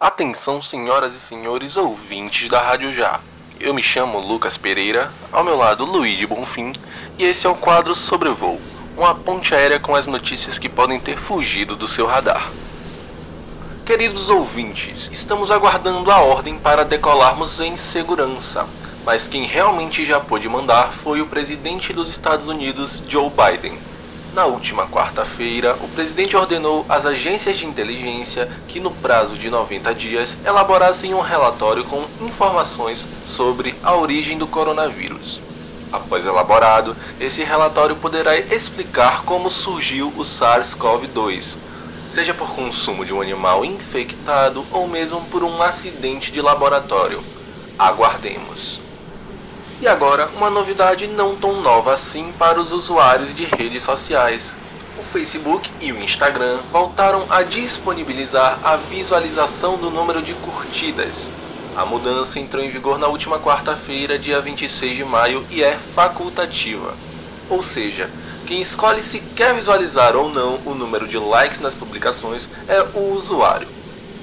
Atenção, senhoras e senhores ouvintes da Rádio Já. Eu me chamo Lucas Pereira, ao meu lado Luiz Bonfim, e esse é o quadro Sobrevoo, uma ponte aérea com as notícias que podem ter fugido do seu radar. Queridos ouvintes, estamos aguardando a ordem para decolarmos em segurança, mas quem realmente já pôde mandar foi o presidente dos Estados Unidos, Joe Biden. Na última quarta-feira, o presidente ordenou às agências de inteligência que, no prazo de 90 dias, elaborassem um relatório com informações sobre a origem do coronavírus. Após elaborado, esse relatório poderá explicar como surgiu o SARS-CoV-2, seja por consumo de um animal infectado ou mesmo por um acidente de laboratório. Aguardemos. E agora, uma novidade não tão nova assim para os usuários de redes sociais. O Facebook e o Instagram voltaram a disponibilizar a visualização do número de curtidas. A mudança entrou em vigor na última quarta-feira, dia 26 de maio, e é facultativa. Ou seja, quem escolhe se quer visualizar ou não o número de likes nas publicações é o usuário.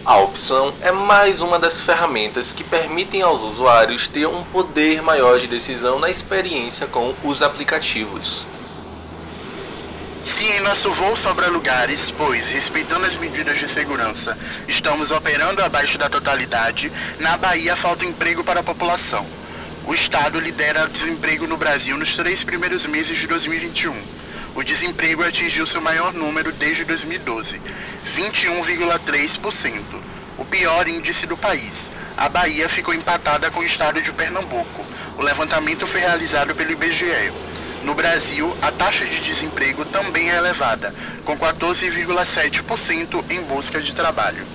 A opção é mais uma das ferramentas que permitem aos usuários ter um poder maior de decisão na experiência com os aplicativos. Se em nosso voo sobra lugares, pois, respeitando as medidas de segurança, estamos operando abaixo da totalidade, na Bahia falta emprego para a população. O Estado lidera o desemprego no Brasil nos três primeiros meses de 2021 o desemprego atingiu seu maior número desde 2012, 21,3%, o pior índice do país. A Bahia ficou empatada com o estado de Pernambuco. O levantamento foi realizado pelo IBGE. No Brasil, a taxa de desemprego também é elevada, com 14,7% em busca de trabalho.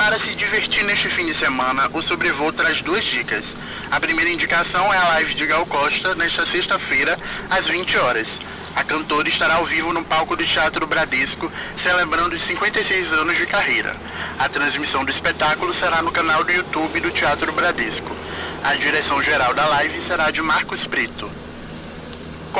Para se divertir neste fim de semana, o Sobrevoo traz duas dicas. A primeira indicação é a live de Gal Costa nesta sexta-feira, às 20 horas. A cantora estará ao vivo no palco do Teatro Bradesco, celebrando os 56 anos de carreira. A transmissão do espetáculo será no canal do YouTube do Teatro Bradesco. A direção geral da live será de Marcos Preto.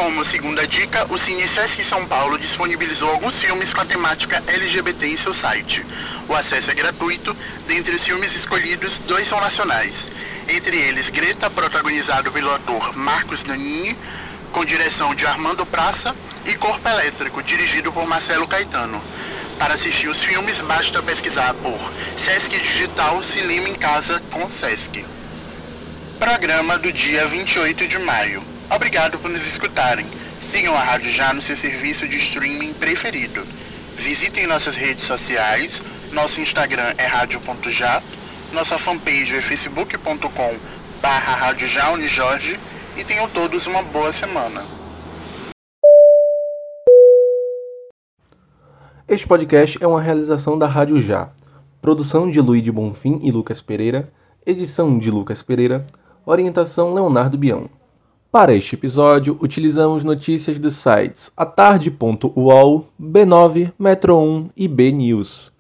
Como segunda dica, o Cine Sesc São Paulo disponibilizou alguns filmes com a temática LGBT em seu site. O acesso é gratuito, dentre os filmes escolhidos, dois são nacionais. Entre eles, Greta, protagonizado pelo ator Marcos Nanini, com direção de Armando Praça, e Corpo Elétrico, dirigido por Marcelo Caetano. Para assistir os filmes, basta pesquisar por Sesc Digital Cinema em Casa com Sesc. Programa do dia 28 de maio. Obrigado por nos escutarem. Sigam a Rádio Já no seu serviço de streaming preferido. Visitem nossas redes sociais. Nosso Instagram é rádio.já. Nossa fanpage é facebook.com barra Rádio Já Unijorge. E tenham todos uma boa semana. Este podcast é uma realização da Rádio Já. Produção de Luiz de Bonfim e Lucas Pereira. Edição de Lucas Pereira. Orientação Leonardo Bião. Para este episódio, utilizamos notícias dos sites atarde.uol, B9, Metro 1 e B News.